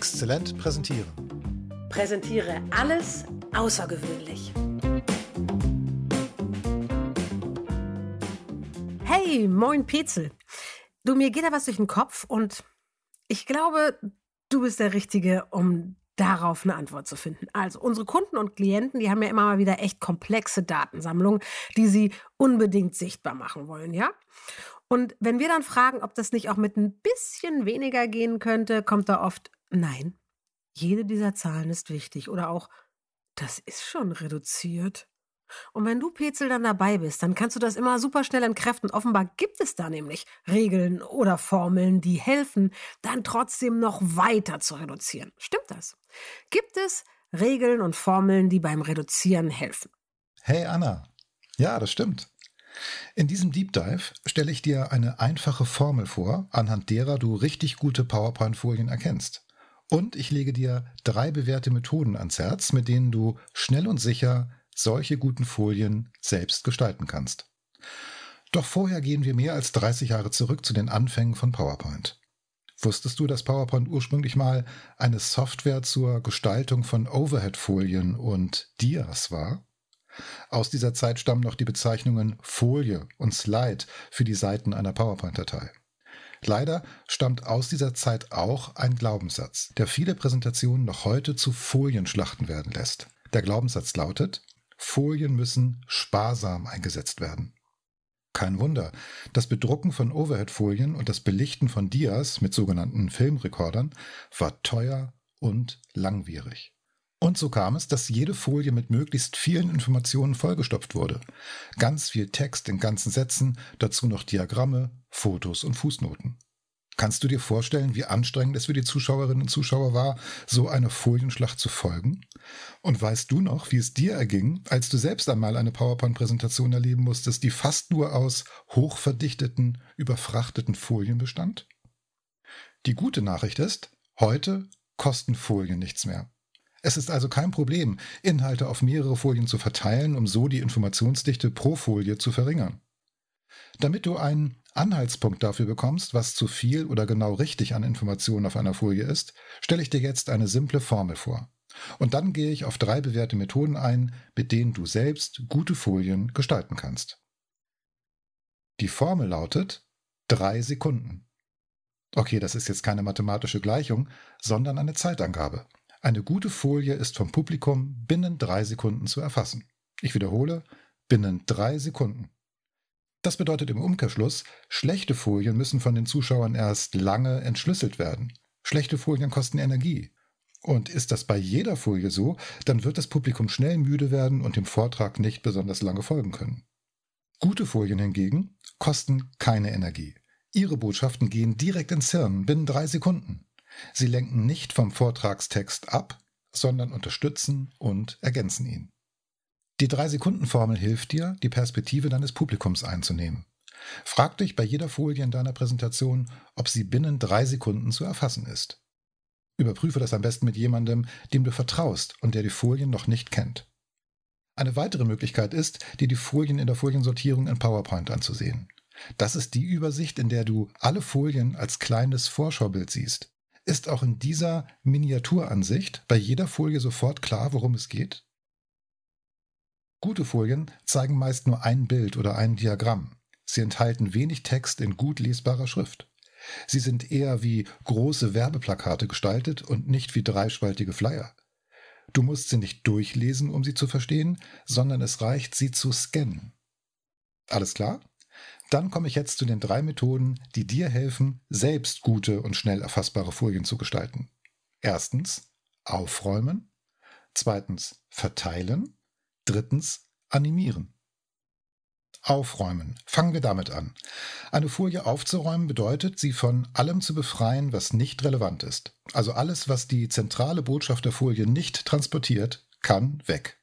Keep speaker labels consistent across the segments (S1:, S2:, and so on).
S1: Exzellent präsentieren.
S2: Präsentiere alles außergewöhnlich. Hey, moin Petzel. Du, mir geht da was durch den Kopf und ich glaube, du bist der Richtige, um darauf eine Antwort zu finden. Also unsere Kunden und Klienten, die haben ja immer mal wieder echt komplexe Datensammlungen, die sie unbedingt sichtbar machen wollen, ja? Und wenn wir dann fragen, ob das nicht auch mit ein bisschen weniger gehen könnte, kommt da oft nein. Jede dieser Zahlen ist wichtig oder auch das ist schon reduziert. Und wenn du Petzel dann dabei bist, dann kannst du das immer super schnell entkräften. Offenbar gibt es da nämlich Regeln oder Formeln, die helfen, dann trotzdem noch weiter zu reduzieren. Stimmt das? Gibt es Regeln und Formeln, die beim Reduzieren helfen?
S1: Hey Anna. Ja, das stimmt. In diesem Deep Dive stelle ich dir eine einfache Formel vor, anhand derer du richtig gute PowerPoint-Folien erkennst. Und ich lege dir drei bewährte Methoden ans Herz, mit denen du schnell und sicher solche guten Folien selbst gestalten kannst. Doch vorher gehen wir mehr als 30 Jahre zurück zu den Anfängen von PowerPoint. Wusstest du, dass PowerPoint ursprünglich mal eine Software zur Gestaltung von Overhead-Folien und Dias war? Aus dieser Zeit stammen noch die Bezeichnungen Folie und Slide für die Seiten einer PowerPoint-Datei. Leider stammt aus dieser Zeit auch ein Glaubenssatz, der viele Präsentationen noch heute zu Folienschlachten werden lässt. Der Glaubenssatz lautet, Folien müssen sparsam eingesetzt werden. Kein Wunder, das Bedrucken von Overhead-Folien und das Belichten von Dias mit sogenannten Filmrekordern war teuer und langwierig. Und so kam es, dass jede Folie mit möglichst vielen Informationen vollgestopft wurde. Ganz viel Text in ganzen Sätzen, dazu noch Diagramme, Fotos und Fußnoten. Kannst du dir vorstellen, wie anstrengend es für die Zuschauerinnen und Zuschauer war, so einer Folienschlacht zu folgen? Und weißt du noch, wie es dir erging, als du selbst einmal eine PowerPoint-Präsentation erleben musstest, die fast nur aus hochverdichteten, überfrachteten Folien bestand? Die gute Nachricht ist, heute kosten Folien nichts mehr. Es ist also kein Problem, Inhalte auf mehrere Folien zu verteilen, um so die Informationsdichte pro Folie zu verringern. Damit du einen Anhaltspunkt dafür bekommst, was zu viel oder genau richtig an Informationen auf einer Folie ist, stelle ich dir jetzt eine simple Formel vor. Und dann gehe ich auf drei bewährte Methoden ein, mit denen du selbst gute Folien gestalten kannst. Die Formel lautet drei Sekunden. Okay, das ist jetzt keine mathematische Gleichung, sondern eine Zeitangabe. Eine gute Folie ist vom Publikum binnen drei Sekunden zu erfassen. Ich wiederhole, binnen drei Sekunden. Das bedeutet im Umkehrschluss, schlechte Folien müssen von den Zuschauern erst lange entschlüsselt werden. Schlechte Folien kosten Energie. Und ist das bei jeder Folie so, dann wird das Publikum schnell müde werden und dem Vortrag nicht besonders lange folgen können. Gute Folien hingegen kosten keine Energie. Ihre Botschaften gehen direkt ins Hirn binnen drei Sekunden. Sie lenken nicht vom Vortragstext ab, sondern unterstützen und ergänzen ihn. Die Drei-Sekunden-Formel hilft dir, die Perspektive deines Publikums einzunehmen. Frag dich bei jeder Folie in deiner Präsentation, ob sie binnen drei Sekunden zu erfassen ist. Überprüfe das am besten mit jemandem, dem du vertraust und der die Folien noch nicht kennt. Eine weitere Möglichkeit ist, dir die Folien in der Foliensortierung in PowerPoint anzusehen. Das ist die Übersicht, in der du alle Folien als kleines Vorschaubild siehst. Ist auch in dieser Miniaturansicht bei jeder Folie sofort klar, worum es geht? Gute Folien zeigen meist nur ein Bild oder ein Diagramm. Sie enthalten wenig Text in gut lesbarer Schrift. Sie sind eher wie große Werbeplakate gestaltet und nicht wie dreispaltige Flyer. Du musst sie nicht durchlesen, um sie zu verstehen, sondern es reicht, sie zu scannen. Alles klar? Dann komme ich jetzt zu den drei Methoden, die dir helfen, selbst gute und schnell erfassbare Folien zu gestalten. Erstens aufräumen, zweitens verteilen Drittens animieren. Aufräumen. Fangen wir damit an. Eine Folie aufzuräumen bedeutet, sie von allem zu befreien, was nicht relevant ist. Also alles, was die zentrale Botschaft der Folie nicht transportiert, kann weg.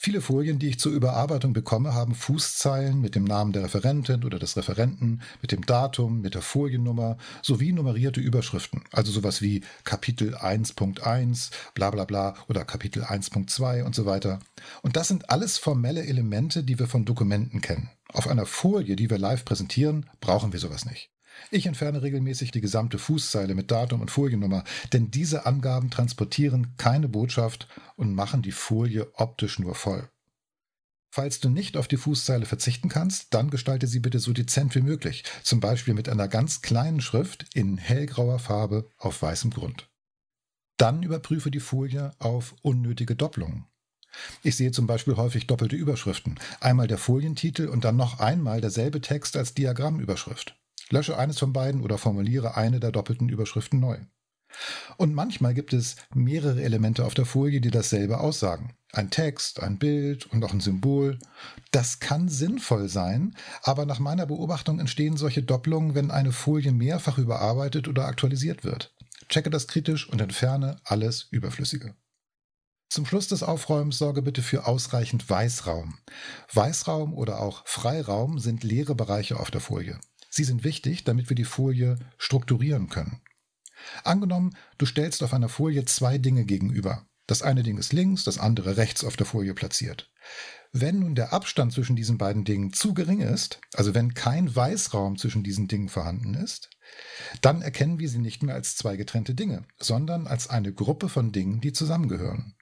S1: Viele Folien, die ich zur Überarbeitung bekomme, haben Fußzeilen mit dem Namen der Referentin oder des Referenten, mit dem Datum, mit der Foliennummer sowie nummerierte Überschriften, also sowas wie Kapitel 1.1, bla bla bla oder Kapitel 1.2 und so weiter. Und das sind alles formelle Elemente, die wir von Dokumenten kennen. Auf einer Folie, die wir live präsentieren, brauchen wir sowas nicht. Ich entferne regelmäßig die gesamte Fußzeile mit Datum und Foliennummer, denn diese Angaben transportieren keine Botschaft und machen die Folie optisch nur voll. Falls du nicht auf die Fußzeile verzichten kannst, dann gestalte sie bitte so dezent wie möglich, zum Beispiel mit einer ganz kleinen Schrift in hellgrauer Farbe auf weißem Grund. Dann überprüfe die Folie auf unnötige Doppelungen. Ich sehe zum Beispiel häufig doppelte Überschriften, einmal der Folientitel und dann noch einmal derselbe Text als Diagrammüberschrift. Lösche eines von beiden oder formuliere eine der doppelten Überschriften neu. Und manchmal gibt es mehrere Elemente auf der Folie, die dasselbe aussagen. Ein Text, ein Bild und auch ein Symbol. Das kann sinnvoll sein, aber nach meiner Beobachtung entstehen solche Doppelungen, wenn eine Folie mehrfach überarbeitet oder aktualisiert wird. Checke das kritisch und entferne alles Überflüssige. Zum Schluss des Aufräumens sorge bitte für ausreichend Weißraum. Weißraum oder auch Freiraum sind leere Bereiche auf der Folie. Sie sind wichtig, damit wir die Folie strukturieren können. Angenommen, du stellst auf einer Folie zwei Dinge gegenüber. Das eine Ding ist links, das andere rechts auf der Folie platziert. Wenn nun der Abstand zwischen diesen beiden Dingen zu gering ist, also wenn kein Weißraum zwischen diesen Dingen vorhanden ist, dann erkennen wir sie nicht mehr als zwei getrennte Dinge, sondern als eine Gruppe von Dingen, die zusammengehören.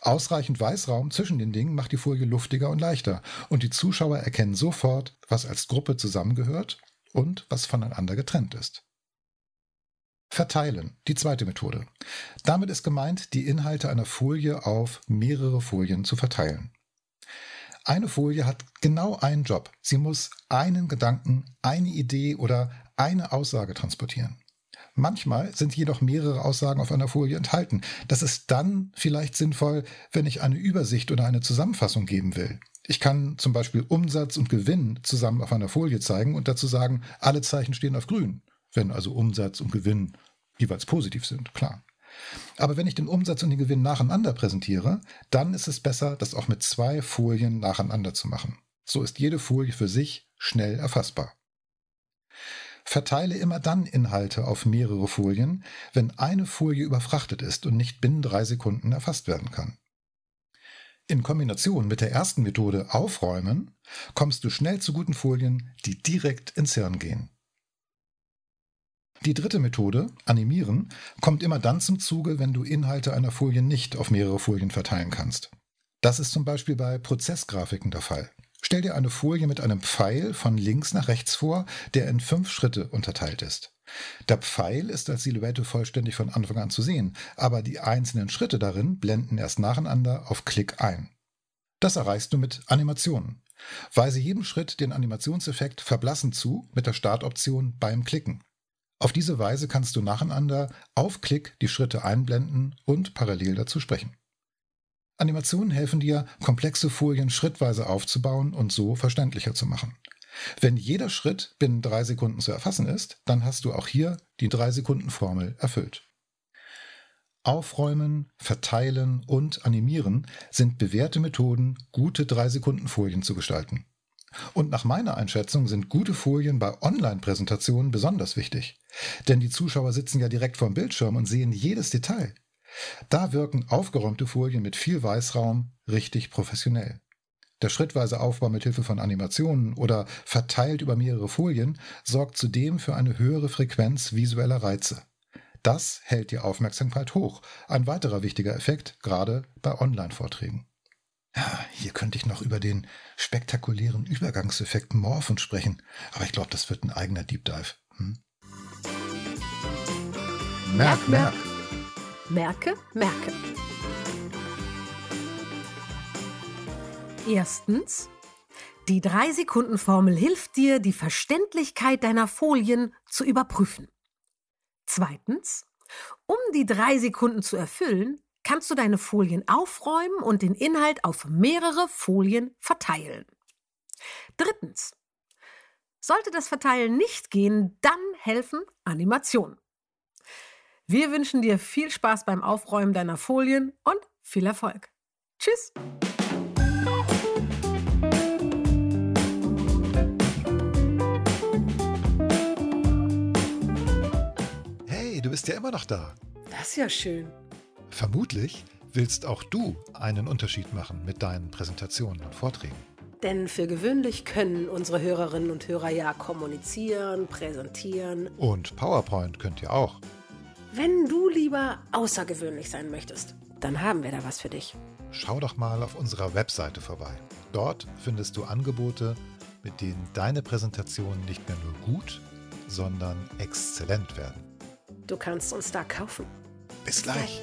S1: Ausreichend Weißraum zwischen den Dingen macht die Folie luftiger und leichter und die Zuschauer erkennen sofort, was als Gruppe zusammengehört und was voneinander getrennt ist. Verteilen, die zweite Methode. Damit ist gemeint, die Inhalte einer Folie auf mehrere Folien zu verteilen. Eine Folie hat genau einen Job. Sie muss einen Gedanken, eine Idee oder eine Aussage transportieren. Manchmal sind jedoch mehrere Aussagen auf einer Folie enthalten. Das ist dann vielleicht sinnvoll, wenn ich eine Übersicht oder eine Zusammenfassung geben will. Ich kann zum Beispiel Umsatz und Gewinn zusammen auf einer Folie zeigen und dazu sagen, alle Zeichen stehen auf grün, wenn also Umsatz und Gewinn jeweils positiv sind, klar. Aber wenn ich den Umsatz und den Gewinn nacheinander präsentiere, dann ist es besser, das auch mit zwei Folien nacheinander zu machen. So ist jede Folie für sich schnell erfassbar. Verteile immer dann Inhalte auf mehrere Folien, wenn eine Folie überfrachtet ist und nicht binnen drei Sekunden erfasst werden kann. In Kombination mit der ersten Methode Aufräumen kommst du schnell zu guten Folien, die direkt ins Hirn gehen. Die dritte Methode, Animieren, kommt immer dann zum Zuge, wenn du Inhalte einer Folie nicht auf mehrere Folien verteilen kannst. Das ist zum Beispiel bei Prozessgrafiken der Fall. Stell dir eine Folie mit einem Pfeil von links nach rechts vor, der in fünf Schritte unterteilt ist. Der Pfeil ist als Silhouette vollständig von Anfang an zu sehen, aber die einzelnen Schritte darin blenden erst nacheinander auf Klick ein. Das erreichst du mit Animationen. Weise jedem Schritt den Animationseffekt verblassen zu mit der Startoption beim Klicken. Auf diese Weise kannst du nacheinander auf Klick die Schritte einblenden und parallel dazu sprechen. Animationen helfen dir, komplexe Folien schrittweise aufzubauen und so verständlicher zu machen. Wenn jeder Schritt binnen drei Sekunden zu erfassen ist, dann hast du auch hier die drei Sekunden Formel erfüllt. Aufräumen, verteilen und animieren sind bewährte Methoden, gute drei Sekunden Folien zu gestalten. Und nach meiner Einschätzung sind gute Folien bei Online-Präsentationen besonders wichtig. Denn die Zuschauer sitzen ja direkt vorm Bildschirm und sehen jedes Detail. Da wirken aufgeräumte Folien mit viel Weißraum richtig professionell. Der schrittweise Aufbau mit Hilfe von Animationen oder verteilt über mehrere Folien sorgt zudem für eine höhere Frequenz visueller Reize. Das hält die Aufmerksamkeit hoch. Ein weiterer wichtiger Effekt, gerade bei Online-Vorträgen. Ja, hier könnte ich noch über den spektakulären Übergangseffekt Morphen sprechen, aber ich glaube, das wird ein eigener Deep Dive. Hm?
S2: Merk, merk. Merke, merke. Erstens, die 3-Sekunden-Formel hilft dir, die Verständlichkeit deiner Folien zu überprüfen. Zweitens, um die drei Sekunden zu erfüllen, kannst du deine Folien aufräumen und den Inhalt auf mehrere Folien verteilen. Drittens. Sollte das Verteilen nicht gehen, dann helfen Animationen. Wir wünschen dir viel Spaß beim Aufräumen deiner Folien und viel Erfolg. Tschüss!
S1: Hey, du bist ja immer noch da.
S2: Das ist ja schön.
S1: Vermutlich willst auch du einen Unterschied machen mit deinen Präsentationen und Vorträgen.
S2: Denn für gewöhnlich können unsere Hörerinnen und Hörer ja kommunizieren, präsentieren.
S1: Und PowerPoint könnt ihr auch.
S2: Wenn du lieber außergewöhnlich sein möchtest, dann haben wir da was für dich.
S1: Schau doch mal auf unserer Webseite vorbei. Dort findest du Angebote, mit denen deine Präsentationen nicht mehr nur gut, sondern exzellent werden.
S2: Du kannst uns da kaufen.
S1: Bis gleich.